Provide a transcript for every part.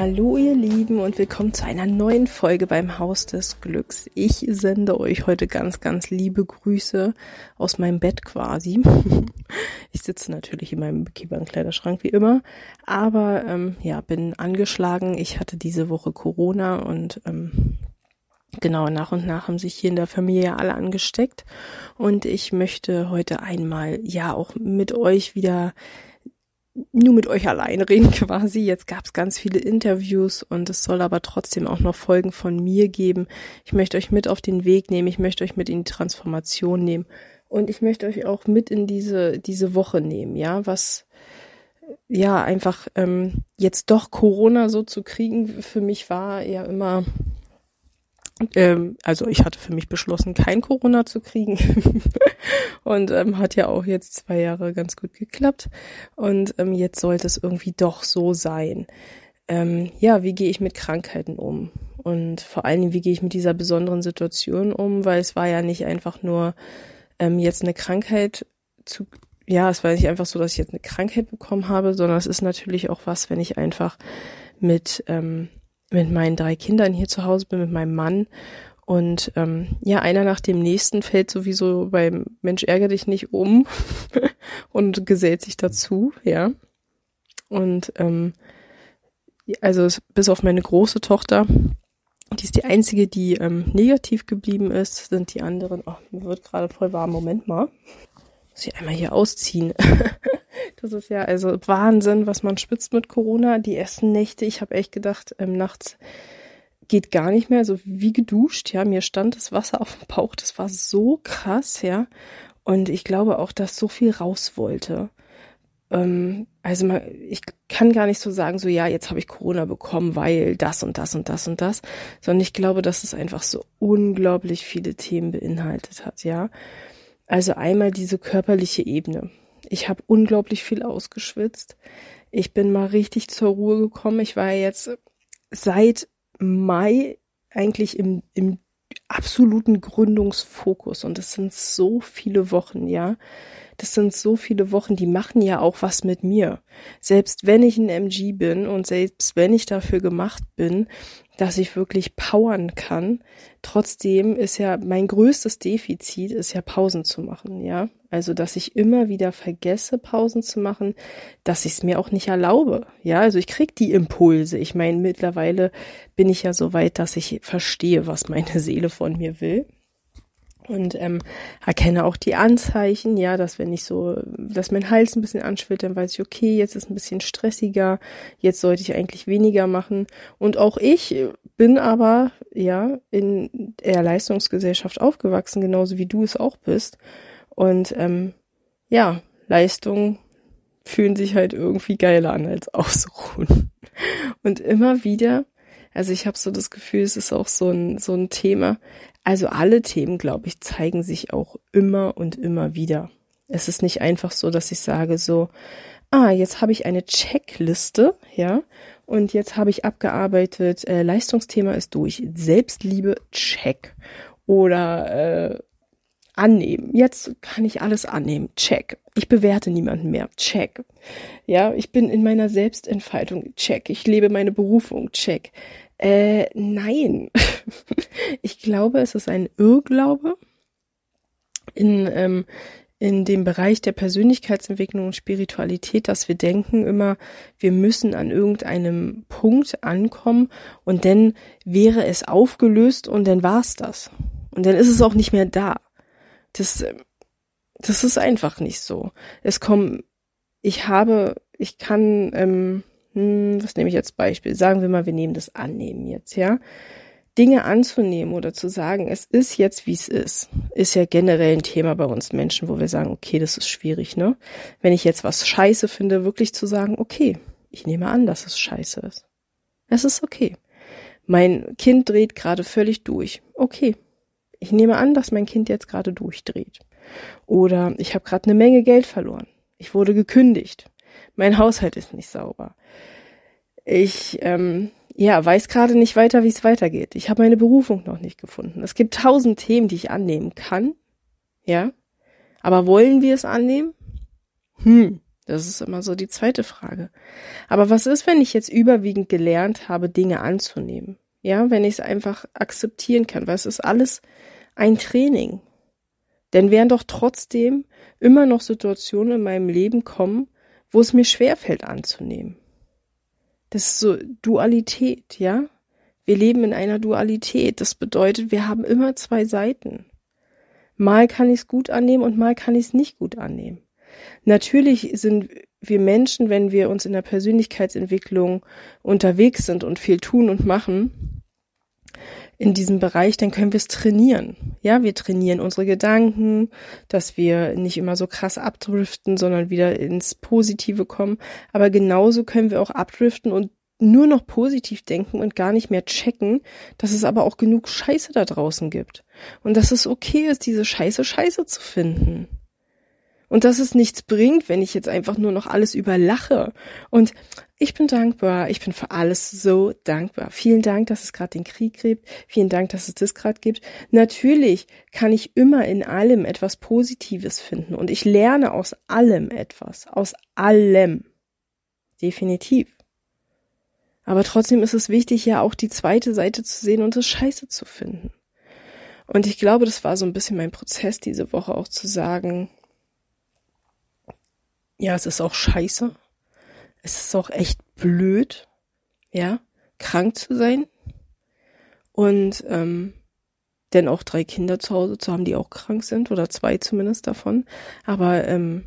Hallo ihr Lieben und willkommen zu einer neuen Folge beim Haus des Glücks. Ich sende euch heute ganz, ganz liebe Grüße aus meinem Bett quasi. Ich sitze natürlich in meinem Kleiderschrank wie immer, aber ähm, ja, bin angeschlagen. Ich hatte diese Woche Corona und ähm, Genau, nach und nach haben sich hier in der Familie alle angesteckt und ich möchte heute einmal ja auch mit euch wieder nur mit euch allein reden quasi. Jetzt gab es ganz viele Interviews und es soll aber trotzdem auch noch Folgen von mir geben. Ich möchte euch mit auf den Weg nehmen, ich möchte euch mit in die Transformation nehmen und ich möchte euch auch mit in diese diese Woche nehmen, ja, was ja einfach ähm, jetzt doch Corona so zu kriegen für mich war ja immer ähm, also ich hatte für mich beschlossen, kein Corona zu kriegen. und ähm, hat ja auch jetzt zwei Jahre ganz gut geklappt. Und ähm, jetzt sollte es irgendwie doch so sein. Ähm, ja, wie gehe ich mit Krankheiten um? Und vor allen Dingen, wie gehe ich mit dieser besonderen Situation um? Weil es war ja nicht einfach nur ähm, jetzt eine Krankheit zu, ja, es war nicht einfach so, dass ich jetzt eine Krankheit bekommen habe, sondern es ist natürlich auch was, wenn ich einfach mit ähm, mit meinen drei Kindern hier zu Hause bin, mit meinem Mann. Und ähm, ja, einer nach dem nächsten fällt sowieso beim Mensch ärgere dich nicht um und gesellt sich dazu, ja. Und ähm, also bis auf meine große Tochter, die ist die einzige, die ähm, negativ geblieben ist, sind die anderen, oh, mir wird gerade voll warm, Moment mal. Muss ich einmal hier ausziehen. Das ist ja also Wahnsinn, was man spitzt mit Corona. Die ersten Nächte, ich habe echt gedacht, ähm, nachts geht gar nicht mehr, so wie geduscht, ja. Mir stand das Wasser auf dem Bauch, das war so krass, ja. Und ich glaube auch, dass so viel raus wollte. Ähm, also man, ich kann gar nicht so sagen, so ja, jetzt habe ich Corona bekommen, weil das und das und das und das, sondern ich glaube, dass es einfach so unglaublich viele Themen beinhaltet hat, ja. Also einmal diese körperliche Ebene. Ich habe unglaublich viel ausgeschwitzt. Ich bin mal richtig zur Ruhe gekommen. Ich war jetzt seit Mai eigentlich im, im absoluten Gründungsfokus und das sind so viele Wochen, ja. Das sind so viele Wochen, die machen ja auch was mit mir. Selbst wenn ich ein MG bin und selbst wenn ich dafür gemacht bin, dass ich wirklich powern kann. Trotzdem ist ja mein größtes Defizit ist ja Pausen zu machen, ja. Also, dass ich immer wieder vergesse, Pausen zu machen, dass ich es mir auch nicht erlaube. Ja, also ich krieg die Impulse. Ich meine, mittlerweile bin ich ja so weit, dass ich verstehe, was meine Seele von mir will und ähm, erkenne auch die Anzeichen, ja, dass wenn ich so, dass mein Hals ein bisschen anschwillt, dann weiß ich, okay, jetzt ist ein bisschen stressiger, jetzt sollte ich eigentlich weniger machen. Und auch ich bin aber ja in der Leistungsgesellschaft aufgewachsen, genauso wie du es auch bist. Und ähm, ja, Leistungen fühlen sich halt irgendwie geiler an als Ausruhen. Und immer wieder also ich habe so das Gefühl, es ist auch so ein, so ein Thema. Also alle Themen, glaube ich, zeigen sich auch immer und immer wieder. Es ist nicht einfach so, dass ich sage so, ah, jetzt habe ich eine Checkliste, ja, und jetzt habe ich abgearbeitet, äh, Leistungsthema ist durch, Selbstliebe, check. Oder äh, annehmen. Jetzt kann ich alles annehmen. Check. Ich bewerte niemanden mehr. Check. Ja, ich bin in meiner Selbstentfaltung. Check. Ich lebe meine Berufung. Check. Äh, nein. ich glaube, es ist ein Irrglaube in, ähm, in dem Bereich der Persönlichkeitsentwicklung und Spiritualität, dass wir denken immer, wir müssen an irgendeinem Punkt ankommen und dann wäre es aufgelöst und dann war's das. Und dann ist es auch nicht mehr da. Das, das ist einfach nicht so. Es kommen, ich habe, ich kann, ähm, hm, was nehme ich als Beispiel? Sagen wir mal, wir nehmen das Annehmen jetzt, ja. Dinge anzunehmen oder zu sagen, es ist jetzt, wie es ist, ist ja generell ein Thema bei uns Menschen, wo wir sagen, okay, das ist schwierig, ne? Wenn ich jetzt was scheiße finde, wirklich zu sagen, okay, ich nehme an, dass es scheiße ist. Es ist okay. Mein Kind dreht gerade völlig durch. Okay. Ich nehme an, dass mein Kind jetzt gerade durchdreht. Oder ich habe gerade eine Menge Geld verloren. Ich wurde gekündigt. Mein Haushalt ist nicht sauber. Ich ähm, ja, weiß gerade nicht weiter, wie es weitergeht. Ich habe meine Berufung noch nicht gefunden. Es gibt tausend Themen, die ich annehmen kann. Ja. Aber wollen wir es annehmen? Hm, das ist immer so die zweite Frage. Aber was ist, wenn ich jetzt überwiegend gelernt habe, Dinge anzunehmen? Ja, wenn ich es einfach akzeptieren kann, weil es ist alles ein Training. Denn werden doch trotzdem immer noch Situationen in meinem Leben kommen, wo es mir schwerfällt anzunehmen. Das ist so Dualität, ja? Wir leben in einer Dualität. Das bedeutet, wir haben immer zwei Seiten. Mal kann ich es gut annehmen und mal kann ich es nicht gut annehmen. Natürlich sind wir Menschen, wenn wir uns in der Persönlichkeitsentwicklung unterwegs sind und viel tun und machen, in diesem Bereich, dann können wir es trainieren. Ja, wir trainieren unsere Gedanken, dass wir nicht immer so krass abdriften, sondern wieder ins Positive kommen. Aber genauso können wir auch abdriften und nur noch positiv denken und gar nicht mehr checken, dass es aber auch genug Scheiße da draußen gibt. Und dass es okay ist, diese Scheiße Scheiße zu finden. Und dass es nichts bringt, wenn ich jetzt einfach nur noch alles überlache. Und ich bin dankbar. Ich bin für alles so dankbar. Vielen Dank, dass es gerade den Krieg gibt. Vielen Dank, dass es das gerade gibt. Natürlich kann ich immer in allem etwas Positives finden. Und ich lerne aus allem etwas. Aus allem. Definitiv. Aber trotzdem ist es wichtig, ja auch die zweite Seite zu sehen und das Scheiße zu finden. Und ich glaube, das war so ein bisschen mein Prozess diese Woche auch zu sagen, ja, es ist auch scheiße. Es ist auch echt blöd, ja, krank zu sein. Und ähm, denn auch drei Kinder zu Hause zu haben, die auch krank sind, oder zwei zumindest davon. Aber ähm,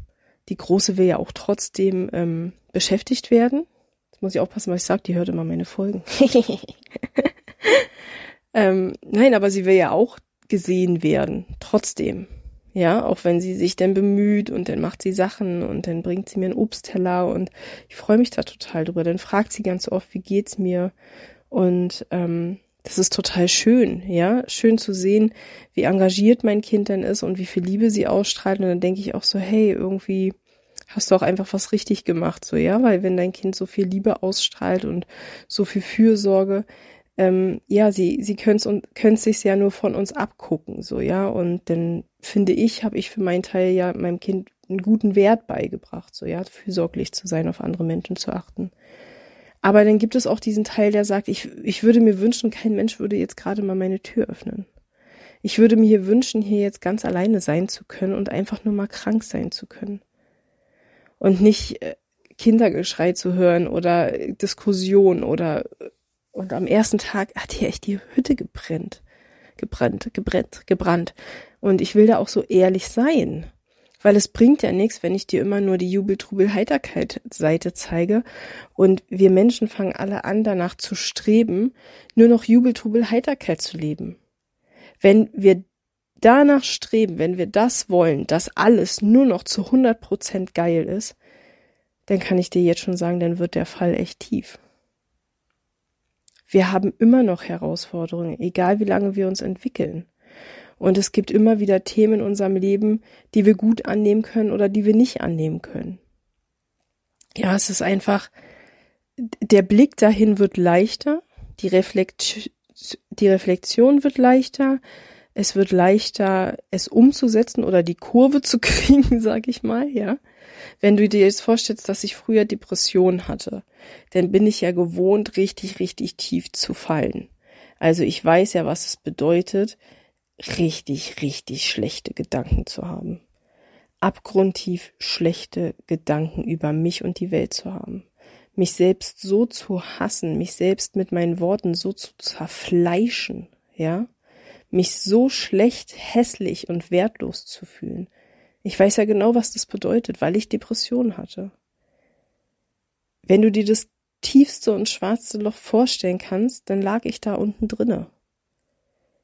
die Große will ja auch trotzdem ähm, beschäftigt werden. Jetzt muss ich aufpassen, was ich sage, die hört immer meine Folgen. ähm, nein, aber sie will ja auch gesehen werden, trotzdem. Ja, auch wenn sie sich dann bemüht und dann macht sie Sachen und dann bringt sie mir einen Obstteller und ich freue mich da total drüber. Dann fragt sie ganz oft, wie geht's mir? Und ähm, das ist total schön, ja, schön zu sehen, wie engagiert mein Kind dann ist und wie viel Liebe sie ausstrahlt. Und dann denke ich auch so, hey, irgendwie hast du auch einfach was richtig gemacht, so ja, weil wenn dein Kind so viel Liebe ausstrahlt und so viel Fürsorge, ähm, ja, sie, sie können es sich ja nur von uns abgucken, so, ja. Und dann finde ich, habe ich für meinen Teil ja meinem Kind einen guten Wert beigebracht, so, ja, fürsorglich zu sein, auf andere Menschen zu achten. Aber dann gibt es auch diesen Teil, der sagt, ich, ich würde mir wünschen, kein Mensch würde jetzt gerade mal meine Tür öffnen. Ich würde mir hier wünschen, hier jetzt ganz alleine sein zu können und einfach nur mal krank sein zu können. Und nicht äh, Kindergeschrei zu hören oder Diskussion oder und am ersten Tag hat hier echt die Hütte gebrennt. Gebrannt, gebrannt, gebrannt. Und ich will da auch so ehrlich sein. Weil es bringt ja nichts, wenn ich dir immer nur die Jubel-Trubel-Heiterkeit-Seite zeige und wir Menschen fangen alle an, danach zu streben, nur noch Jubel-Trubel-Heiterkeit zu leben. Wenn wir danach streben, wenn wir das wollen, dass alles nur noch zu 100 Prozent geil ist, dann kann ich dir jetzt schon sagen, dann wird der Fall echt tief wir haben immer noch Herausforderungen, egal wie lange wir uns entwickeln. Und es gibt immer wieder Themen in unserem Leben, die wir gut annehmen können oder die wir nicht annehmen können. Ja, es ist einfach, der Blick dahin wird leichter, die, Reflekt, die Reflexion wird leichter, es wird leichter, es umzusetzen oder die Kurve zu kriegen, sag ich mal, ja. Wenn du dir jetzt vorstellst, dass ich früher Depressionen hatte, dann bin ich ja gewohnt, richtig, richtig tief zu fallen. Also ich weiß ja, was es bedeutet, richtig, richtig schlechte Gedanken zu haben. Abgrundtief schlechte Gedanken über mich und die Welt zu haben. Mich selbst so zu hassen, mich selbst mit meinen Worten so zu zerfleischen, ja? Mich so schlecht, hässlich und wertlos zu fühlen. Ich weiß ja genau, was das bedeutet, weil ich Depressionen hatte. Wenn du dir das tiefste und schwarze Loch vorstellen kannst, dann lag ich da unten drinne.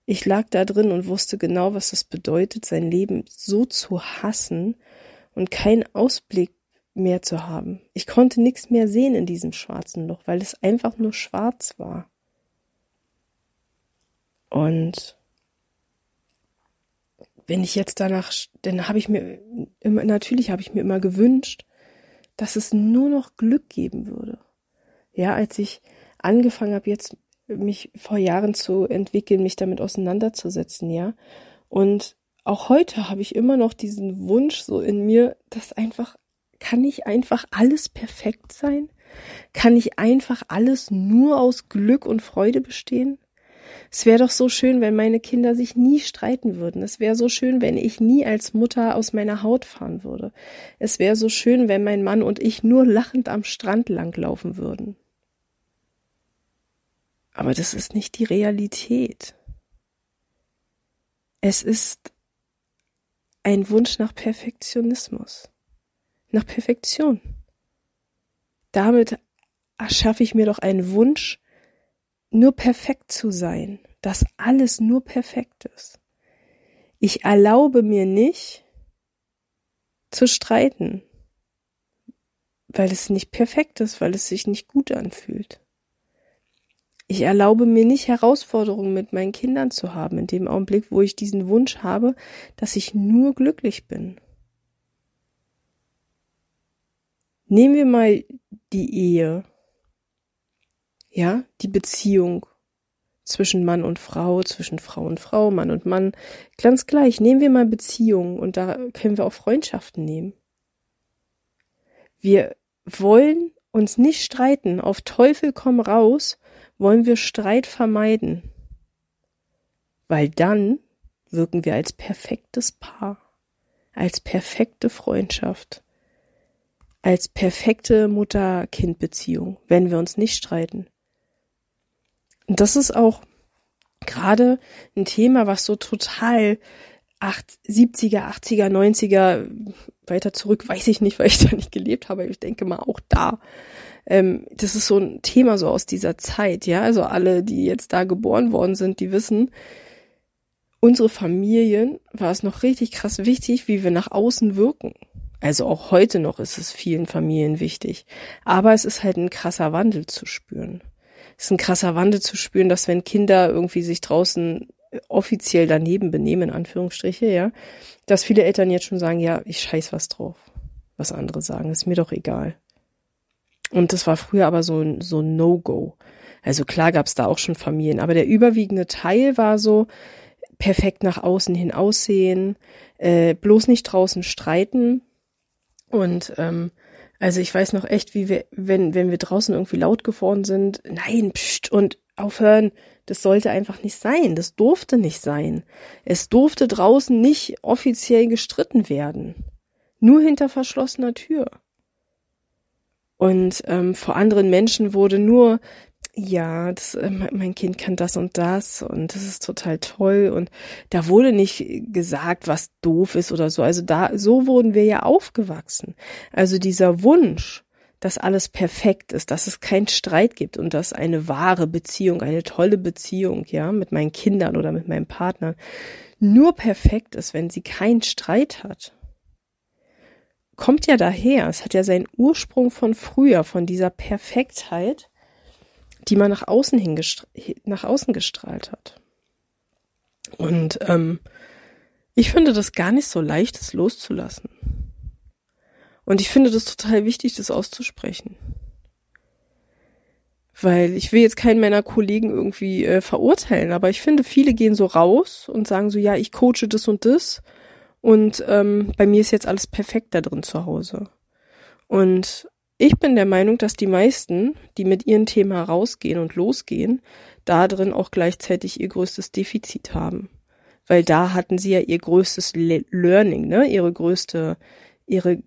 Ich lag da drin und wusste genau, was das bedeutet, sein Leben so zu hassen und keinen Ausblick mehr zu haben. Ich konnte nichts mehr sehen in diesem schwarzen Loch, weil es einfach nur schwarz war. Und wenn ich jetzt danach, dann habe ich mir immer, natürlich habe ich mir immer gewünscht, dass es nur noch Glück geben würde. Ja, als ich angefangen habe, jetzt mich vor Jahren zu entwickeln, mich damit auseinanderzusetzen, ja. Und auch heute habe ich immer noch diesen Wunsch so in mir, dass einfach, kann ich einfach alles perfekt sein? Kann ich einfach alles nur aus Glück und Freude bestehen? Es wäre doch so schön, wenn meine Kinder sich nie streiten würden. Es wäre so schön, wenn ich nie als Mutter aus meiner Haut fahren würde. Es wäre so schön, wenn mein Mann und ich nur lachend am Strand langlaufen würden. Aber das ist nicht die Realität. Es ist ein Wunsch nach Perfektionismus, nach Perfektion. Damit erschaffe ich mir doch einen Wunsch nur perfekt zu sein, dass alles nur perfekt ist. Ich erlaube mir nicht zu streiten, weil es nicht perfekt ist, weil es sich nicht gut anfühlt. Ich erlaube mir nicht Herausforderungen mit meinen Kindern zu haben, in dem Augenblick, wo ich diesen Wunsch habe, dass ich nur glücklich bin. Nehmen wir mal die Ehe ja, die Beziehung zwischen Mann und Frau, zwischen Frau und Frau, Mann und Mann, ganz gleich. Nehmen wir mal Beziehungen und da können wir auch Freundschaften nehmen. Wir wollen uns nicht streiten, auf Teufel komm raus, wollen wir Streit vermeiden. Weil dann wirken wir als perfektes Paar, als perfekte Freundschaft, als perfekte Mutter-Kind-Beziehung, wenn wir uns nicht streiten. Und das ist auch gerade ein Thema, was so total 8, 70er, 80er, 90er, weiter zurück, weiß ich nicht, weil ich da nicht gelebt habe. Ich denke mal auch da. Ähm, das ist so ein Thema so aus dieser Zeit, ja. Also alle, die jetzt da geboren worden sind, die wissen, unsere Familien war es noch richtig krass wichtig, wie wir nach außen wirken. Also auch heute noch ist es vielen Familien wichtig. Aber es ist halt ein krasser Wandel zu spüren ist ein krasser Wandel zu spüren, dass wenn Kinder irgendwie sich draußen offiziell daneben benehmen, in Anführungsstriche, ja, dass viele Eltern jetzt schon sagen, ja, ich scheiß was drauf. Was andere sagen, ist mir doch egal. Und das war früher aber so, ein so ein No-Go. Also klar gab's da auch schon Familien, aber der überwiegende Teil war so, perfekt nach außen hin aussehen, äh, bloß nicht draußen streiten und ähm, also ich weiß noch echt, wie wir, wenn, wenn wir draußen irgendwie laut geworden sind, nein, pst, und aufhören, das sollte einfach nicht sein. Das durfte nicht sein. Es durfte draußen nicht offiziell gestritten werden. Nur hinter verschlossener Tür. Und ähm, vor anderen Menschen wurde nur ja, das, äh, mein Kind kann das und das und das ist total toll und da wurde nicht gesagt, was doof ist oder so. Also da, so wurden wir ja aufgewachsen. Also dieser Wunsch, dass alles perfekt ist, dass es keinen Streit gibt und dass eine wahre Beziehung, eine tolle Beziehung, ja, mit meinen Kindern oder mit meinem Partner nur perfekt ist, wenn sie keinen Streit hat. Kommt ja daher, es hat ja seinen Ursprung von früher, von dieser Perfektheit, die man nach außen hin nach außen gestrahlt hat. Und ähm, ich finde das gar nicht so leicht, das loszulassen. Und ich finde das total wichtig, das auszusprechen. Weil ich will jetzt keinen meiner Kollegen irgendwie äh, verurteilen, aber ich finde, viele gehen so raus und sagen so, ja, ich coache das und das und ähm, bei mir ist jetzt alles perfekt da drin zu Hause. Und ich bin der Meinung, dass die meisten, die mit ihrem Thema rausgehen und losgehen, da drin auch gleichzeitig ihr größtes Defizit haben. Weil da hatten sie ja ihr größtes Le Learning, ne? Ihre größte, ihre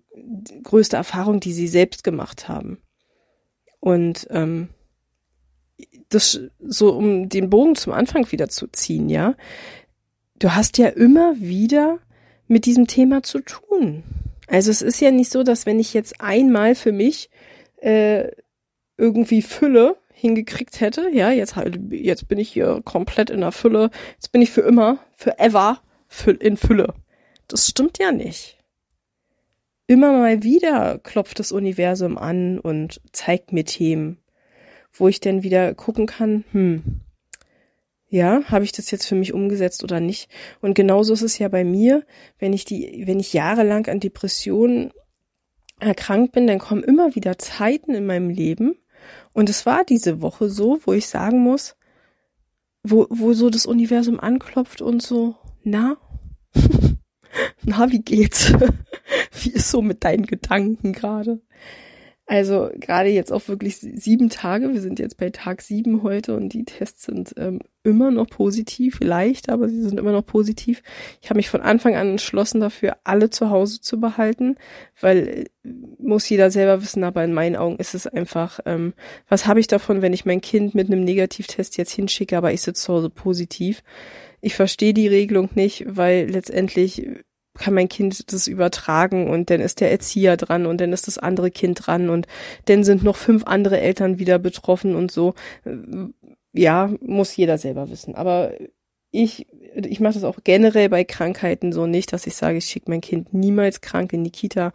größte Erfahrung, die sie selbst gemacht haben. Und ähm, das so, um den Bogen zum Anfang wieder zu ziehen, ja. Du hast ja immer wieder mit diesem Thema zu tun. Also es ist ja nicht so, dass wenn ich jetzt einmal für mich äh, irgendwie fülle, hingekriegt hätte, ja, jetzt halt, jetzt bin ich hier komplett in der Fülle, jetzt bin ich für immer, forever in Fülle. Das stimmt ja nicht. Immer mal wieder klopft das Universum an und zeigt mir Themen, wo ich dann wieder gucken kann, hm, ja, habe ich das jetzt für mich umgesetzt oder nicht? Und genauso ist es ja bei mir, wenn ich die, wenn ich jahrelang an Depressionen erkrankt bin, dann kommen immer wieder Zeiten in meinem Leben. Und es war diese Woche so, wo ich sagen muss, wo, wo so das Universum anklopft und so, na, na, wie geht's? wie ist so mit deinen Gedanken gerade? Also gerade jetzt auch wirklich sieben Tage. Wir sind jetzt bei Tag sieben heute und die Tests sind ähm, immer noch positiv, leicht, aber sie sind immer noch positiv. Ich habe mich von Anfang an entschlossen dafür, alle zu Hause zu behalten, weil äh, muss jeder selber wissen, aber in meinen Augen ist es einfach, ähm, was habe ich davon, wenn ich mein Kind mit einem Negativtest jetzt hinschicke, aber ich sitze zu Hause positiv. Ich verstehe die Regelung nicht, weil letztendlich kann mein Kind das übertragen und dann ist der Erzieher dran und dann ist das andere Kind dran und dann sind noch fünf andere Eltern wieder betroffen und so. Ja, muss jeder selber wissen. Aber ich, ich mache das auch generell bei Krankheiten so nicht, dass ich sage, ich schicke mein Kind niemals krank in die Kita,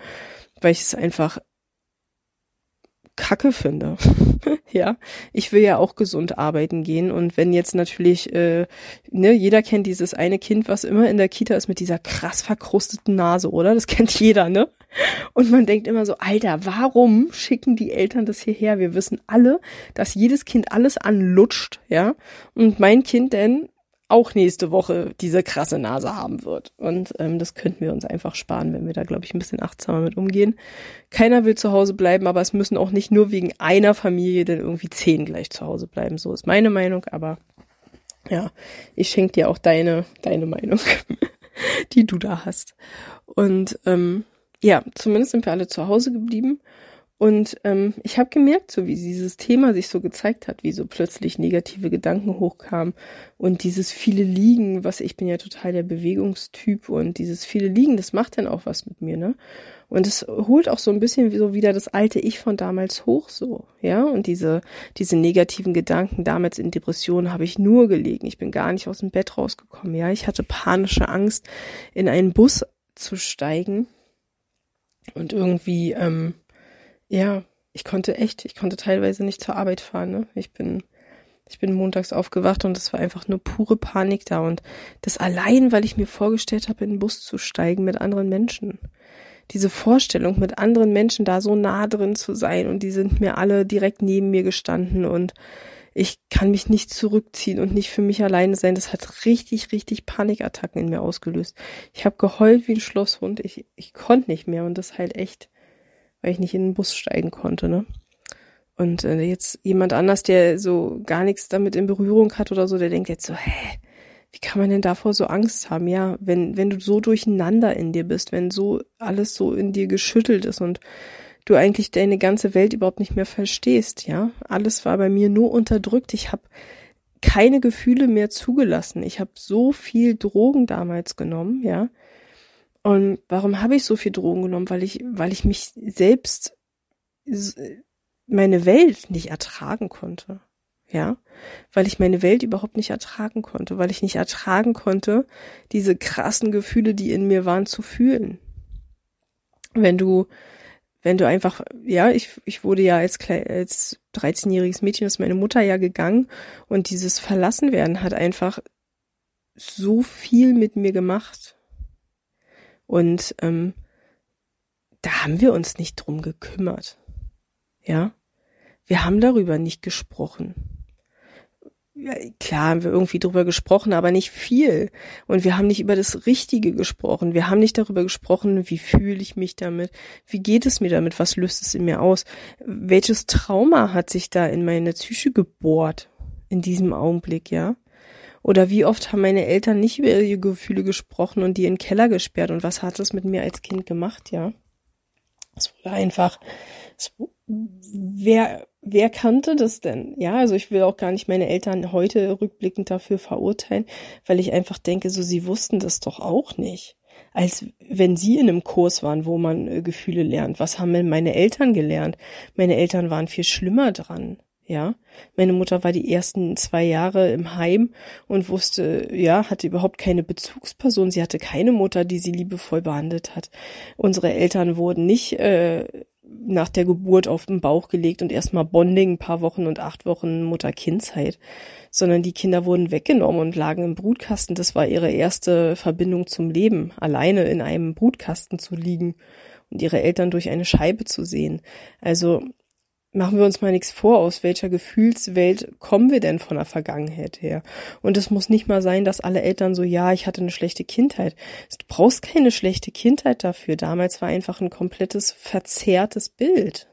weil ich es einfach Kacke finde. ja, ich will ja auch gesund arbeiten gehen und wenn jetzt natürlich, äh, ne, jeder kennt dieses eine Kind, was immer in der Kita ist mit dieser krass verkrusteten Nase, oder? Das kennt jeder, ne? Und man denkt immer so, Alter, warum schicken die Eltern das hierher? Wir wissen alle, dass jedes Kind alles anlutscht, ja? Und mein Kind denn auch nächste Woche diese krasse Nase haben wird. Und ähm, das könnten wir uns einfach sparen, wenn wir da, glaube ich, ein bisschen achtsamer mit umgehen. Keiner will zu Hause bleiben, aber es müssen auch nicht nur wegen einer Familie denn irgendwie zehn gleich zu Hause bleiben. So ist meine Meinung, aber ja, ich schenke dir auch deine, deine Meinung, die du da hast. Und ähm, ja, zumindest sind wir alle zu Hause geblieben. Und ähm, ich habe gemerkt, so wie dieses Thema sich so gezeigt hat, wie so plötzlich negative Gedanken hochkamen und dieses viele Liegen, was ich bin ja total der Bewegungstyp und dieses viele Liegen, das macht dann auch was mit mir, ne? Und es holt auch so ein bisschen so wieder das alte Ich von damals hoch, so, ja? Und diese, diese negativen Gedanken, damals in Depressionen habe ich nur gelegen. Ich bin gar nicht aus dem Bett rausgekommen, ja? Ich hatte panische Angst, in einen Bus zu steigen und irgendwie, ähm, ja, ich konnte echt, ich konnte teilweise nicht zur Arbeit fahren. Ne? Ich bin, ich bin montags aufgewacht und es war einfach nur pure Panik da. Und das allein, weil ich mir vorgestellt habe, in den Bus zu steigen mit anderen Menschen. Diese Vorstellung, mit anderen Menschen da so nah drin zu sein und die sind mir alle direkt neben mir gestanden und ich kann mich nicht zurückziehen und nicht für mich alleine sein. Das hat richtig, richtig Panikattacken in mir ausgelöst. Ich habe geheult wie ein Schlosshund. Ich, ich konnte nicht mehr und das halt echt weil ich nicht in den Bus steigen konnte, ne? Und äh, jetzt jemand anders, der so gar nichts damit in Berührung hat oder so, der denkt jetzt so, hä, wie kann man denn davor so Angst haben? Ja, wenn, wenn du so durcheinander in dir bist, wenn so alles so in dir geschüttelt ist und du eigentlich deine ganze Welt überhaupt nicht mehr verstehst, ja. Alles war bei mir nur unterdrückt. Ich habe keine Gefühle mehr zugelassen. Ich habe so viel Drogen damals genommen, ja. Und warum habe ich so viel Drogen genommen? Weil ich, weil ich mich selbst, meine Welt nicht ertragen konnte. Ja, weil ich meine Welt überhaupt nicht ertragen konnte, weil ich nicht ertragen konnte, diese krassen Gefühle, die in mir waren, zu fühlen. Wenn du, wenn du einfach, ja, ich, ich wurde ja als, als 13-jähriges Mädchen, ist meine Mutter ja gegangen und dieses Verlassenwerden hat einfach so viel mit mir gemacht. Und ähm, da haben wir uns nicht drum gekümmert. Ja, wir haben darüber nicht gesprochen. Ja, klar haben wir irgendwie drüber gesprochen, aber nicht viel. Und wir haben nicht über das Richtige gesprochen. Wir haben nicht darüber gesprochen, wie fühle ich mich damit, wie geht es mir damit, was löst es in mir aus, welches Trauma hat sich da in meine Psyche gebohrt in diesem Augenblick, ja. Oder wie oft haben meine Eltern nicht über ihre Gefühle gesprochen und die in den Keller gesperrt und was hat das mit mir als Kind gemacht, ja? Es wurde einfach, es, wer, wer kannte das denn? Ja, also ich will auch gar nicht meine Eltern heute rückblickend dafür verurteilen, weil ich einfach denke, so sie wussten das doch auch nicht. Als wenn sie in einem Kurs waren, wo man äh, Gefühle lernt. Was haben denn meine Eltern gelernt? Meine Eltern waren viel schlimmer dran. Ja, meine Mutter war die ersten zwei Jahre im Heim und wusste, ja, hatte überhaupt keine Bezugsperson. Sie hatte keine Mutter, die sie liebevoll behandelt hat. Unsere Eltern wurden nicht äh, nach der Geburt auf den Bauch gelegt und erstmal Bonding, ein paar Wochen und acht Wochen Mutter-Kind-Zeit, sondern die Kinder wurden weggenommen und lagen im Brutkasten. Das war ihre erste Verbindung zum Leben, alleine in einem Brutkasten zu liegen und ihre Eltern durch eine Scheibe zu sehen. Also machen wir uns mal nichts vor, aus welcher Gefühlswelt kommen wir denn von der Vergangenheit her? Und es muss nicht mal sein, dass alle Eltern so, ja, ich hatte eine schlechte Kindheit. Du brauchst keine schlechte Kindheit dafür. Damals war einfach ein komplettes verzerrtes Bild.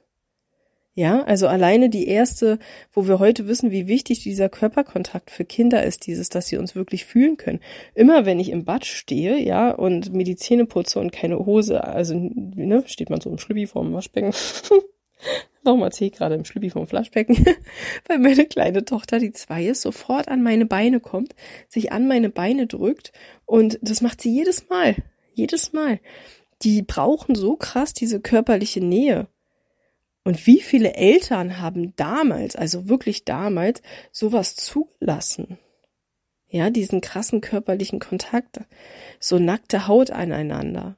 Ja, also alleine die erste, wo wir heute wissen, wie wichtig dieser Körperkontakt für Kinder ist, dieses, dass sie uns wirklich fühlen können. Immer wenn ich im Bad stehe, ja, und Zähne putze und keine Hose, also, ne, steht man so im Schlüppi vorm Waschbecken. Erzähle ich gerade im Schlüppi vom Flaschbecken? Weil meine kleine Tochter, die zwei ist, sofort an meine Beine kommt, sich an meine Beine drückt und das macht sie jedes Mal. Jedes Mal. Die brauchen so krass diese körperliche Nähe. Und wie viele Eltern haben damals, also wirklich damals, sowas zugelassen? Ja, diesen krassen körperlichen Kontakt, so nackte Haut aneinander.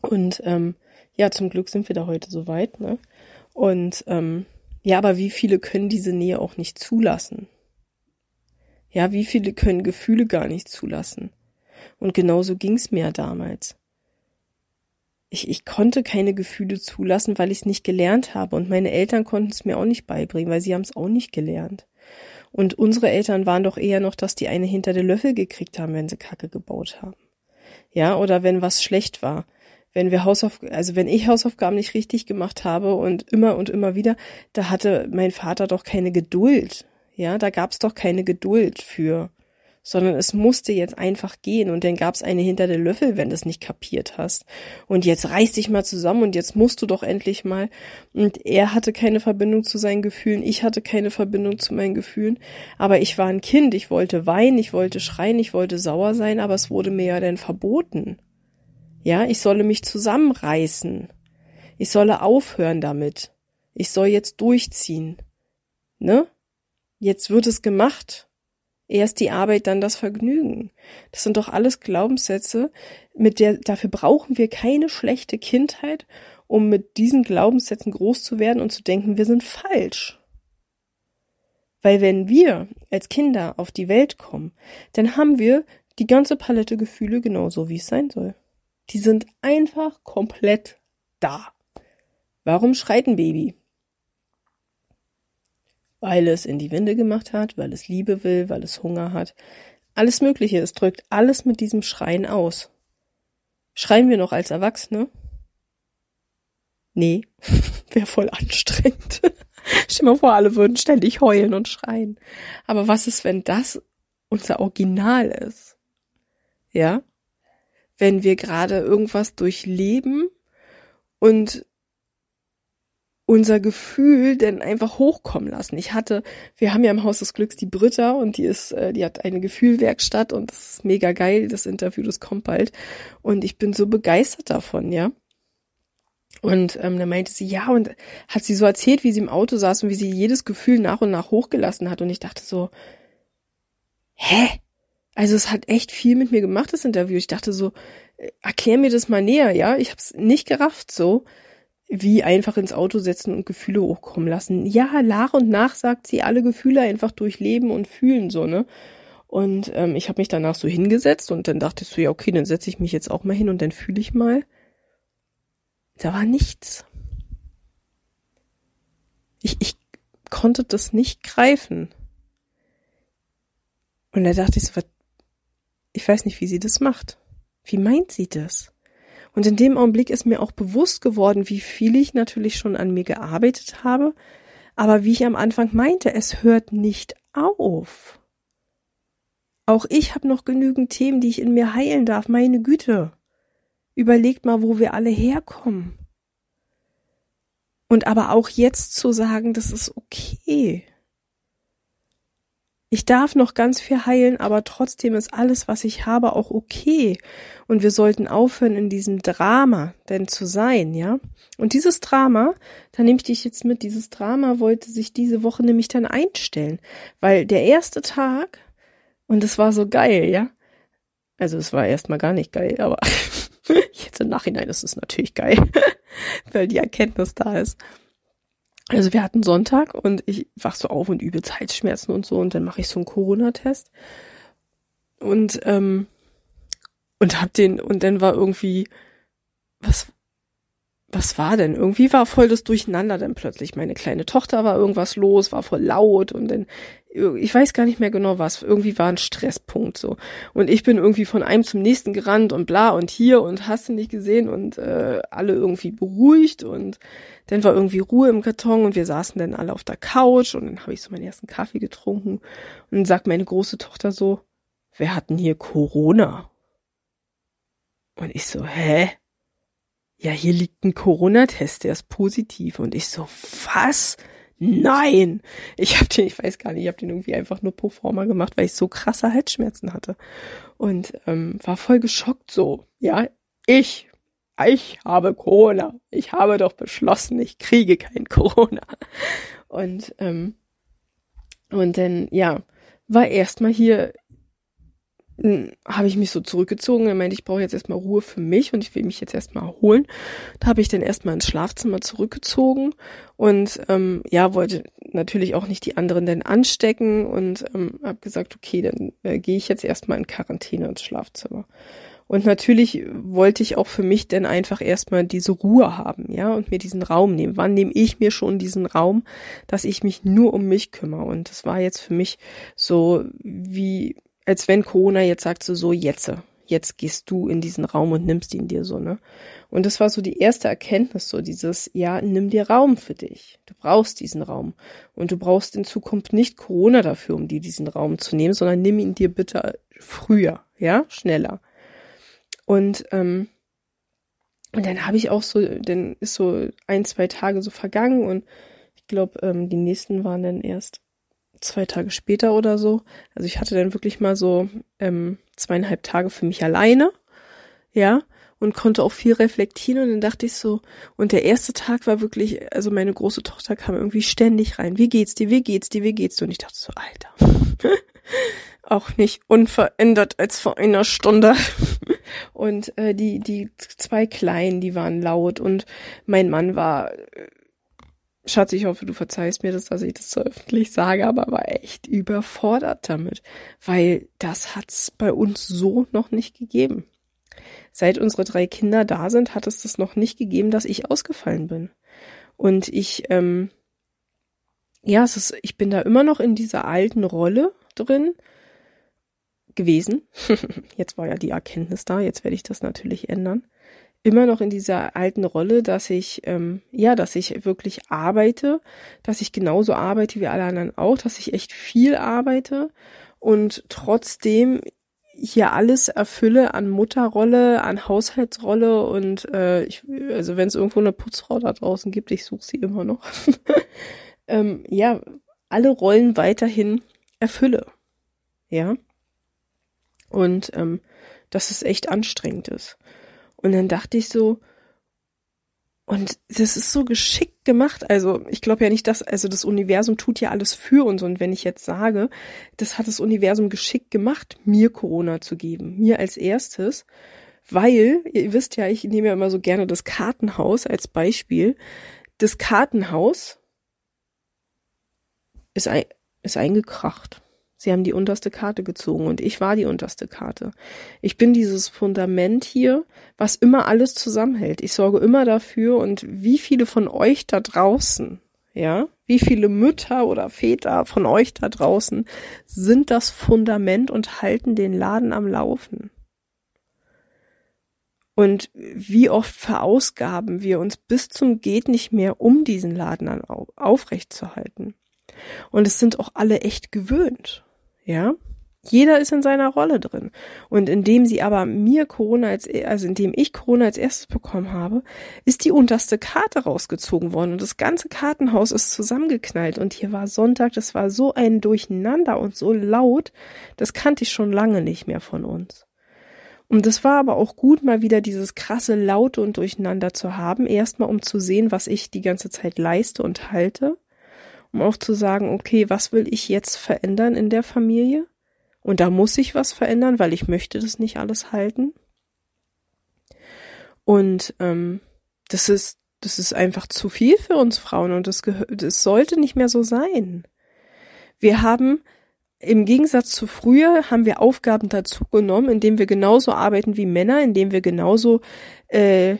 Und ähm, ja, zum Glück sind wir da heute so weit, ne? Und ähm, ja, aber wie viele können diese Nähe auch nicht zulassen? Ja, wie viele können Gefühle gar nicht zulassen? Und genauso ging's mir damals. Ich, ich konnte keine Gefühle zulassen, weil ich es nicht gelernt habe. Und meine Eltern konnten es mir auch nicht beibringen, weil sie haben es auch nicht gelernt. Und unsere Eltern waren doch eher noch, dass die eine hinter der Löffel gekriegt haben, wenn sie Kacke gebaut haben. Ja, oder wenn was schlecht war wenn wir Hausaufgaben, also wenn ich Hausaufgaben nicht richtig gemacht habe und immer und immer wieder, da hatte mein Vater doch keine Geduld. Ja, da gab's doch keine Geduld für, sondern es musste jetzt einfach gehen und dann gab's eine hinter der Löffel, wenn du es nicht kapiert hast. Und jetzt reiß dich mal zusammen und jetzt musst du doch endlich mal. Und er hatte keine Verbindung zu seinen Gefühlen, ich hatte keine Verbindung zu meinen Gefühlen, aber ich war ein Kind, ich wollte weinen, ich wollte schreien, ich wollte sauer sein, aber es wurde mir ja dann verboten. Ja, ich solle mich zusammenreißen. Ich solle aufhören damit. Ich soll jetzt durchziehen. Ne? Jetzt wird es gemacht. Erst die Arbeit, dann das Vergnügen. Das sind doch alles Glaubenssätze, mit der, dafür brauchen wir keine schlechte Kindheit, um mit diesen Glaubenssätzen groß zu werden und zu denken, wir sind falsch. Weil wenn wir als Kinder auf die Welt kommen, dann haben wir die ganze Palette Gefühle genauso, wie es sein soll. Die sind einfach komplett da. Warum schreit ein Baby? Weil es in die Winde gemacht hat, weil es Liebe will, weil es Hunger hat. Alles Mögliche. Es drückt alles mit diesem Schreien aus. Schreien wir noch als Erwachsene? Nee, wäre voll anstrengend. Stell mal vor, alle würden ständig heulen und schreien. Aber was ist, wenn das unser Original ist? Ja? Wenn wir gerade irgendwas durchleben und unser Gefühl denn einfach hochkommen lassen. Ich hatte, wir haben ja im Haus des Glücks die Britta und die ist, äh, die hat eine Gefühlwerkstatt und das ist mega geil, das Interview, das kommt bald. Und ich bin so begeistert davon, ja. Und ähm, dann meinte sie, ja, und hat sie so erzählt, wie sie im Auto saß und wie sie jedes Gefühl nach und nach hochgelassen hat. Und ich dachte so, hä? Also es hat echt viel mit mir gemacht, das Interview. Ich dachte so, äh, erklär mir das mal näher, ja? Ich hab's nicht gerafft so, wie einfach ins Auto setzen und Gefühle hochkommen lassen. Ja, nach und nach sagt sie, alle Gefühle einfach durchleben und fühlen so, ne? Und ähm, ich habe mich danach so hingesetzt und dann dachte ich so, ja, okay, dann setze ich mich jetzt auch mal hin und dann fühle ich mal. Da war nichts. Ich, ich konnte das nicht greifen. Und da dachte ich so, was ich weiß nicht, wie sie das macht. Wie meint sie das? Und in dem Augenblick ist mir auch bewusst geworden, wie viel ich natürlich schon an mir gearbeitet habe, aber wie ich am Anfang meinte, es hört nicht auf. Auch ich habe noch genügend Themen, die ich in mir heilen darf, meine Güte. Überlegt mal, wo wir alle herkommen. Und aber auch jetzt zu sagen, das ist okay. Ich darf noch ganz viel heilen, aber trotzdem ist alles, was ich habe, auch okay. Und wir sollten aufhören, in diesem Drama denn zu sein, ja? Und dieses Drama, da nehme ich dich jetzt mit, dieses Drama wollte sich diese Woche nämlich dann einstellen. Weil der erste Tag, und es war so geil, ja? Also es war erstmal gar nicht geil, aber jetzt im Nachhinein ist es natürlich geil, weil die Erkenntnis da ist. Also wir hatten Sonntag und ich wach so auf und übe Zeitschmerzen und so und dann mache ich so einen Corona-Test und ähm, und hab den und dann war irgendwie was was war denn? Irgendwie war voll das Durcheinander dann plötzlich. Meine kleine Tochter war irgendwas los, war voll laut und dann, ich weiß gar nicht mehr genau was. Irgendwie war ein Stresspunkt so. Und ich bin irgendwie von einem zum nächsten gerannt und bla und hier und hast du nicht gesehen und äh, alle irgendwie beruhigt und dann war irgendwie Ruhe im Karton und wir saßen dann alle auf der Couch und dann habe ich so meinen ersten Kaffee getrunken und dann sagt meine große Tochter so, wer hat denn hier Corona? Und ich so, hä? ja, hier liegt ein Corona-Test, der ist positiv. Und ich so, was? Nein! Ich habe den, ich weiß gar nicht, ich habe den irgendwie einfach nur pro forma gemacht, weil ich so krasse Halsschmerzen hatte. Und ähm, war voll geschockt so. Ja, ich, ich habe Corona. Ich habe doch beschlossen, ich kriege kein Corona. Und, ähm, und dann, ja, war erstmal hier habe ich mich so zurückgezogen. Er meinte, ich brauche jetzt erstmal Ruhe für mich und ich will mich jetzt erstmal erholen. Da habe ich dann erstmal ins Schlafzimmer zurückgezogen und ähm, ja, wollte natürlich auch nicht die anderen denn anstecken und ähm, habe gesagt, okay, dann äh, gehe ich jetzt erstmal in Quarantäne ins Schlafzimmer. Und natürlich wollte ich auch für mich dann einfach erstmal diese Ruhe haben, ja, und mir diesen Raum nehmen. Wann nehme ich mir schon diesen Raum, dass ich mich nur um mich kümmere? Und das war jetzt für mich so wie als wenn Corona jetzt sagt so, so jetzt, jetzt gehst du in diesen Raum und nimmst ihn dir so, ne? Und das war so die erste Erkenntnis, so dieses, ja, nimm dir Raum für dich. Du brauchst diesen Raum. Und du brauchst in Zukunft nicht Corona dafür, um dir diesen Raum zu nehmen, sondern nimm ihn dir bitte früher, ja, schneller. Und, ähm, und dann habe ich auch so, dann ist so ein, zwei Tage so vergangen und ich glaube, ähm, die nächsten waren dann erst zwei Tage später oder so. Also ich hatte dann wirklich mal so ähm, zweieinhalb Tage für mich alleine, ja, und konnte auch viel reflektieren und dann dachte ich so, und der erste Tag war wirklich, also meine große Tochter kam irgendwie ständig rein. Wie geht's dir? Wie geht's dir? Wie geht's dir? Und ich dachte so, Alter. auch nicht unverändert als vor einer Stunde. Und äh, die, die zwei Kleinen, die waren laut und mein Mann war Schatz, ich hoffe, du verzeihst mir das, dass ich das so öffentlich sage, aber war echt überfordert damit, weil das hat's bei uns so noch nicht gegeben. Seit unsere drei Kinder da sind, hat es das noch nicht gegeben, dass ich ausgefallen bin. Und ich, ähm, ja, es ist, ich bin da immer noch in dieser alten Rolle drin gewesen. jetzt war ja die Erkenntnis da, jetzt werde ich das natürlich ändern immer noch in dieser alten Rolle, dass ich, ähm, ja, dass ich wirklich arbeite, dass ich genauso arbeite wie alle anderen auch, dass ich echt viel arbeite und trotzdem hier alles erfülle an Mutterrolle, an Haushaltsrolle und äh, ich, also wenn es irgendwo eine Putzfrau da draußen gibt, ich suche sie immer noch. ähm, ja, alle Rollen weiterhin erfülle. Ja. Und ähm, dass es echt anstrengend ist. Und dann dachte ich so, und das ist so geschickt gemacht. Also ich glaube ja nicht, dass, also das Universum tut ja alles für uns. Und wenn ich jetzt sage, das hat das Universum geschickt gemacht, mir Corona zu geben, mir als erstes, weil, ihr wisst ja, ich nehme ja immer so gerne das Kartenhaus als Beispiel. Das Kartenhaus ist, ein, ist eingekracht. Sie haben die unterste Karte gezogen und ich war die unterste Karte. Ich bin dieses Fundament hier, was immer alles zusammenhält. Ich sorge immer dafür und wie viele von euch da draußen, ja, wie viele Mütter oder Väter von euch da draußen sind das Fundament und halten den Laden am Laufen? Und wie oft verausgaben wir uns bis zum geht nicht mehr, um diesen Laden aufrecht zu halten? Und es sind auch alle echt gewöhnt. Ja? Jeder ist in seiner Rolle drin. Und indem sie aber mir Corona als, also indem ich Corona als erstes bekommen habe, ist die unterste Karte rausgezogen worden und das ganze Kartenhaus ist zusammengeknallt. Und hier war Sonntag, das war so ein Durcheinander und so laut, das kannte ich schon lange nicht mehr von uns. Und es war aber auch gut, mal wieder dieses krasse Laute und Durcheinander zu haben. Erstmal, um zu sehen, was ich die ganze Zeit leiste und halte. Um auch zu sagen, okay, was will ich jetzt verändern in der Familie? Und da muss ich was verändern, weil ich möchte das nicht alles halten. Und ähm, das ist, das ist einfach zu viel für uns Frauen und das, das sollte nicht mehr so sein. Wir haben im Gegensatz zu früher haben wir Aufgaben dazu genommen, indem wir genauso arbeiten wie Männer, indem wir genauso äh,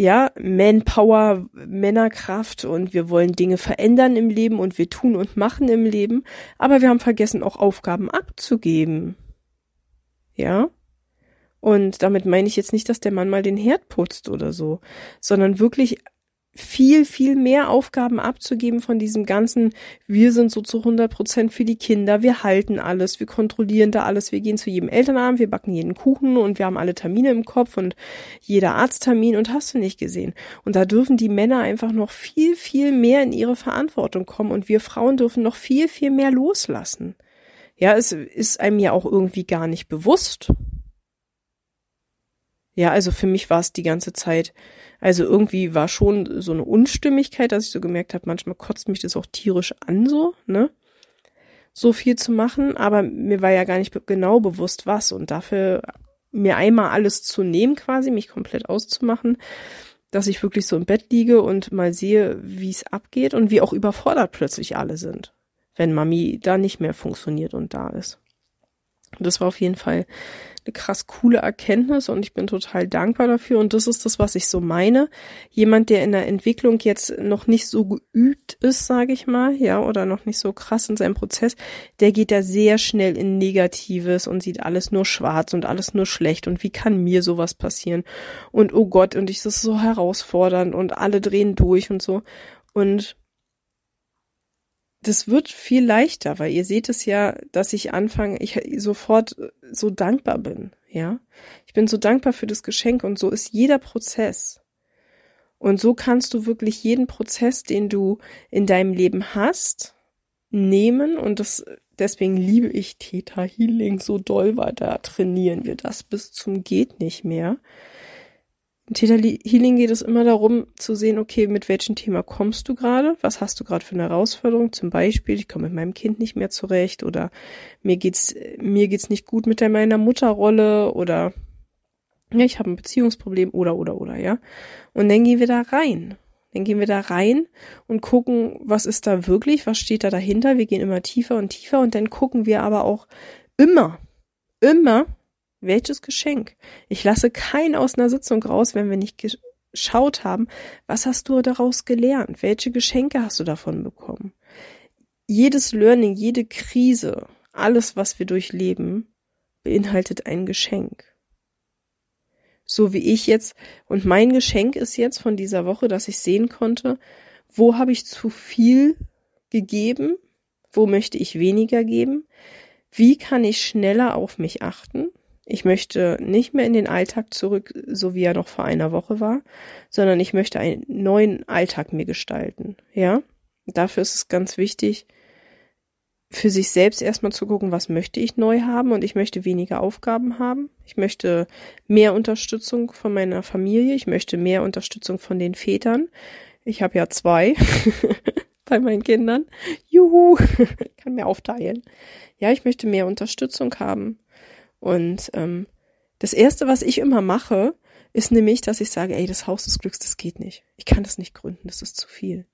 ja, Manpower, Männerkraft und wir wollen Dinge verändern im Leben und wir tun und machen im Leben, aber wir haben vergessen, auch Aufgaben abzugeben. Ja? Und damit meine ich jetzt nicht, dass der Mann mal den Herd putzt oder so, sondern wirklich viel, viel mehr Aufgaben abzugeben von diesem ganzen, wir sind so zu 100 Prozent für die Kinder, wir halten alles, wir kontrollieren da alles, wir gehen zu jedem Elternabend, wir backen jeden Kuchen und wir haben alle Termine im Kopf und jeder Arzttermin. Und hast du nicht gesehen. Und da dürfen die Männer einfach noch viel, viel mehr in ihre Verantwortung kommen. Und wir Frauen dürfen noch viel, viel mehr loslassen. Ja, es ist einem ja auch irgendwie gar nicht bewusst. Ja, also für mich war es die ganze Zeit, also irgendwie war schon so eine Unstimmigkeit, dass ich so gemerkt habe, manchmal kotzt mich das auch tierisch an, so, ne? So viel zu machen, aber mir war ja gar nicht genau bewusst, was. Und dafür mir einmal alles zu nehmen, quasi, mich komplett auszumachen, dass ich wirklich so im Bett liege und mal sehe, wie es abgeht und wie auch überfordert plötzlich alle sind, wenn Mami da nicht mehr funktioniert und da ist. Das war auf jeden Fall eine krass coole Erkenntnis und ich bin total dankbar dafür. Und das ist das, was ich so meine. Jemand, der in der Entwicklung jetzt noch nicht so geübt ist, sage ich mal, ja, oder noch nicht so krass in seinem Prozess, der geht da sehr schnell in Negatives und sieht alles nur schwarz und alles nur schlecht. Und wie kann mir sowas passieren? Und oh Gott, und ich das ist so herausfordernd und alle drehen durch und so. Und das wird viel leichter, weil ihr seht es ja, dass ich anfange, ich sofort so dankbar bin, ja. Ich bin so dankbar für das Geschenk und so ist jeder Prozess. Und so kannst du wirklich jeden Prozess, den du in deinem Leben hast, nehmen und das, deswegen liebe ich Theta Healing so doll, weil da trainieren wir das bis zum geht nicht mehr. Im Theta Healing geht es immer darum zu sehen, okay, mit welchem Thema kommst du gerade? Was hast du gerade für eine Herausforderung? Zum Beispiel, ich komme mit meinem Kind nicht mehr zurecht oder mir geht's, mir geht's nicht gut mit meiner Mutterrolle oder ja, ich habe ein Beziehungsproblem oder oder oder, ja. Und dann gehen wir da rein. Dann gehen wir da rein und gucken, was ist da wirklich, was steht da dahinter. Wir gehen immer tiefer und tiefer und dann gucken wir aber auch immer, immer, welches Geschenk? Ich lasse keinen aus einer Sitzung raus, wenn wir nicht geschaut haben, was hast du daraus gelernt? Welche Geschenke hast du davon bekommen? Jedes Learning, jede Krise, alles, was wir durchleben, beinhaltet ein Geschenk. So wie ich jetzt, und mein Geschenk ist jetzt von dieser Woche, dass ich sehen konnte, wo habe ich zu viel gegeben, wo möchte ich weniger geben, wie kann ich schneller auf mich achten, ich möchte nicht mehr in den Alltag zurück, so wie er noch vor einer Woche war, sondern ich möchte einen neuen Alltag mir gestalten. Ja, dafür ist es ganz wichtig, für sich selbst erstmal zu gucken, was möchte ich neu haben und ich möchte weniger Aufgaben haben. Ich möchte mehr Unterstützung von meiner Familie. Ich möchte mehr Unterstützung von den Vätern. Ich habe ja zwei bei meinen Kindern. Juhu, kann mir aufteilen. Ja, ich möchte mehr Unterstützung haben. Und ähm, das Erste, was ich immer mache, ist nämlich, dass ich sage, ey, das Haus des Glücks, das geht nicht. Ich kann das nicht gründen, das ist zu viel.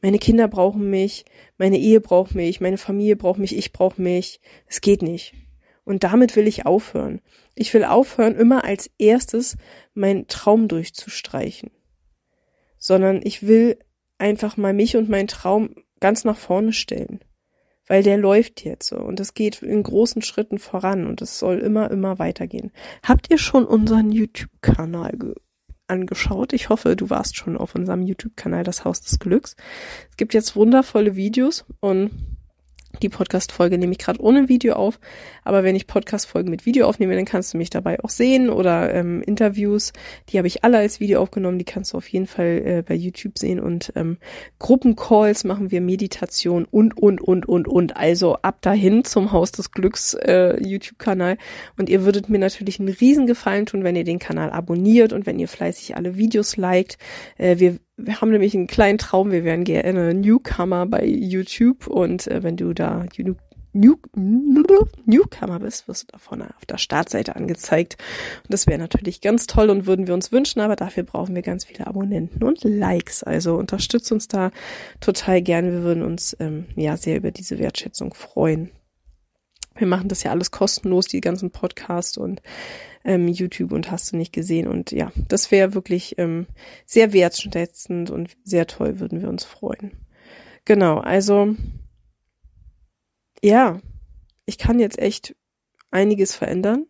Meine Kinder brauchen mich, meine Ehe braucht mich, meine Familie braucht mich, ich brauche mich. Es geht nicht. Und damit will ich aufhören. Ich will aufhören, immer als erstes meinen Traum durchzustreichen. Sondern ich will einfach mal mich und meinen Traum ganz nach vorne stellen weil der läuft jetzt so und es geht in großen Schritten voran und es soll immer, immer weitergehen. Habt ihr schon unseren YouTube-Kanal angeschaut? Ich hoffe, du warst schon auf unserem YouTube-Kanal Das Haus des Glücks. Es gibt jetzt wundervolle Videos und Die Podcast-Folge nehme ich gerade ohne Video auf, aber wenn ich Podcast-Folgen mit Video aufnehme, dann kannst du mich dabei auch sehen oder ähm, Interviews, die habe ich alle als Video aufgenommen, die kannst du auf jeden Fall äh, bei YouTube sehen. Und ähm, Gruppencalls machen wir Meditation und, und, und, und, und. Also ab dahin zum Haus des Glücks äh, YouTube-Kanal. Und ihr würdet mir natürlich einen riesen Gefallen tun, wenn ihr den Kanal abonniert und wenn ihr fleißig alle Videos liked. Äh, wir wir haben nämlich einen kleinen Traum, wir wären gerne Newcomer bei YouTube und äh, wenn du da New, New, Newcomer bist, wirst du da vorne auf der Startseite angezeigt. Und das wäre natürlich ganz toll und würden wir uns wünschen, aber dafür brauchen wir ganz viele Abonnenten und Likes. Also unterstützt uns da total gerne. Wir würden uns ähm, ja sehr über diese Wertschätzung freuen. Wir machen das ja alles kostenlos, die ganzen Podcasts und ähm, YouTube und hast du nicht gesehen. Und ja, das wäre wirklich ähm, sehr wertschätzend und sehr toll, würden wir uns freuen. Genau, also ja, ich kann jetzt echt einiges verändern.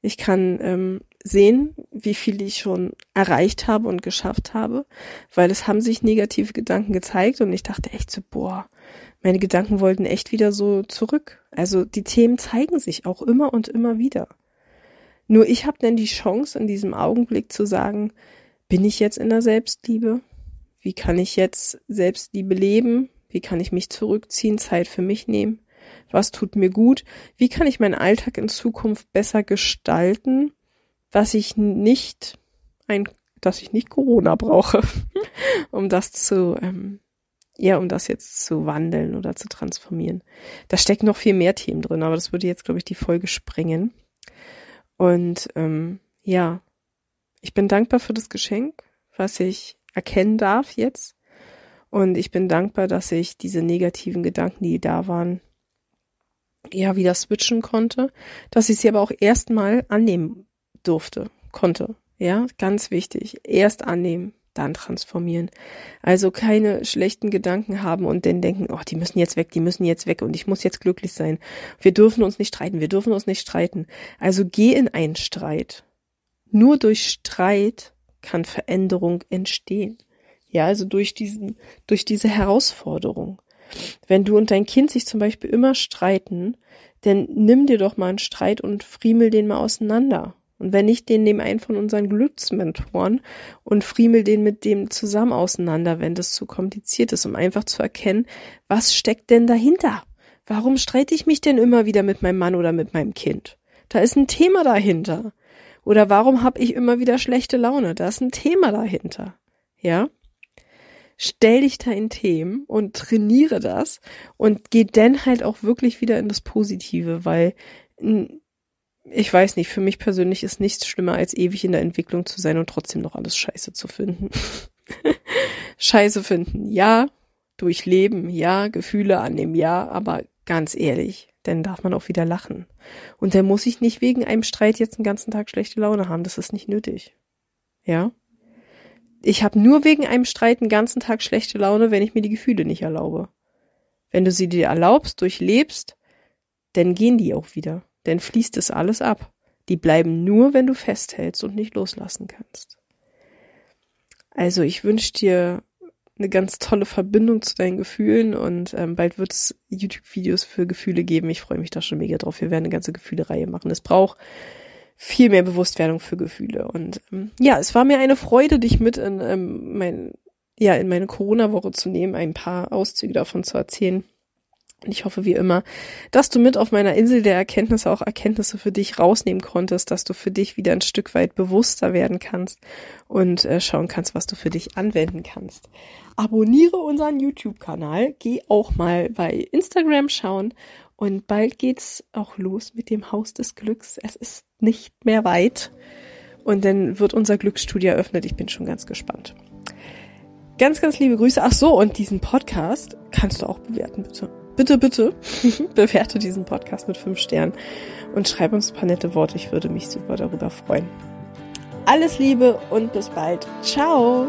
Ich kann ähm, sehen, wie viel ich schon erreicht habe und geschafft habe, weil es haben sich negative Gedanken gezeigt und ich dachte echt so, boah, meine Gedanken wollten echt wieder so zurück. Also die Themen zeigen sich auch immer und immer wieder. Nur ich habe dann die Chance in diesem Augenblick zu sagen, bin ich jetzt in der Selbstliebe? Wie kann ich jetzt Selbstliebe leben? Wie kann ich mich zurückziehen, Zeit für mich nehmen? Was tut mir gut? Wie kann ich meinen Alltag in Zukunft besser gestalten, dass ich nicht ein, dass ich nicht Corona brauche, um das zu, ähm, ja, um das jetzt zu wandeln oder zu transformieren. Da stecken noch viel mehr Themen drin, aber das würde jetzt, glaube ich, die Folge sprengen. Und ähm, ja, ich bin dankbar für das Geschenk, was ich erkennen darf jetzt. Und ich bin dankbar, dass ich diese negativen Gedanken, die da waren, ja, wieder switchen konnte, dass ich sie aber auch erstmal annehmen durfte, konnte. Ja, ganz wichtig. Erst annehmen, dann transformieren. Also keine schlechten Gedanken haben und dann denken, oh, die müssen jetzt weg, die müssen jetzt weg und ich muss jetzt glücklich sein. Wir dürfen uns nicht streiten, wir dürfen uns nicht streiten. Also geh in einen Streit. Nur durch Streit kann Veränderung entstehen. Ja, also durch diesen, durch diese Herausforderung. Wenn du und dein Kind sich zum Beispiel immer streiten, dann nimm dir doch mal einen Streit und friemel den mal auseinander und wenn nicht, den nehme einen von unseren Glücksmentoren und friemel den mit dem zusammen auseinander, wenn das zu kompliziert ist, um einfach zu erkennen, was steckt denn dahinter? Warum streite ich mich denn immer wieder mit meinem Mann oder mit meinem Kind? Da ist ein Thema dahinter. Oder warum habe ich immer wieder schlechte Laune? Da ist ein Thema dahinter. Ja? Stell dich da in Themen und trainiere das und geh dann halt auch wirklich wieder in das Positive, weil ich weiß nicht, für mich persönlich ist nichts schlimmer, als ewig in der Entwicklung zu sein und trotzdem noch alles scheiße zu finden. scheiße finden, ja. Durchleben, ja. Gefühle annehmen, ja. Aber ganz ehrlich, dann darf man auch wieder lachen. Und dann muss ich nicht wegen einem Streit jetzt den ganzen Tag schlechte Laune haben. Das ist nicht nötig. Ja. Ich habe nur wegen einem Streit den ganzen Tag schlechte Laune, wenn ich mir die Gefühle nicht erlaube. Wenn du sie dir erlaubst, durchlebst, dann gehen die auch wieder denn fließt es alles ab. Die bleiben nur, wenn du festhältst und nicht loslassen kannst. Also ich wünsche dir eine ganz tolle Verbindung zu deinen Gefühlen und ähm, bald wird es YouTube-Videos für Gefühle geben. Ich freue mich da schon mega drauf. Wir werden eine ganze Gefühle-Reihe machen. Es braucht viel mehr Bewusstwerdung für Gefühle. Und ähm, ja, es war mir eine Freude, dich mit in ähm, mein, ja, in meine Corona-Woche zu nehmen, ein paar Auszüge davon zu erzählen. Und ich hoffe wie immer, dass du mit auf meiner Insel der Erkenntnisse auch Erkenntnisse für dich rausnehmen konntest, dass du für dich wieder ein Stück weit bewusster werden kannst und äh, schauen kannst, was du für dich anwenden kannst. Abonniere unseren YouTube-Kanal, geh auch mal bei Instagram schauen und bald geht's auch los mit dem Haus des Glücks. Es ist nicht mehr weit und dann wird unser Glücksstudio eröffnet. Ich bin schon ganz gespannt. Ganz, ganz liebe Grüße. Ach so, und diesen Podcast kannst du auch bewerten, bitte bitte, bitte bewerte diesen Podcast mit fünf Sternen und schreib uns ein paar nette Worte. Ich würde mich super darüber freuen. Alles Liebe und bis bald. Ciao.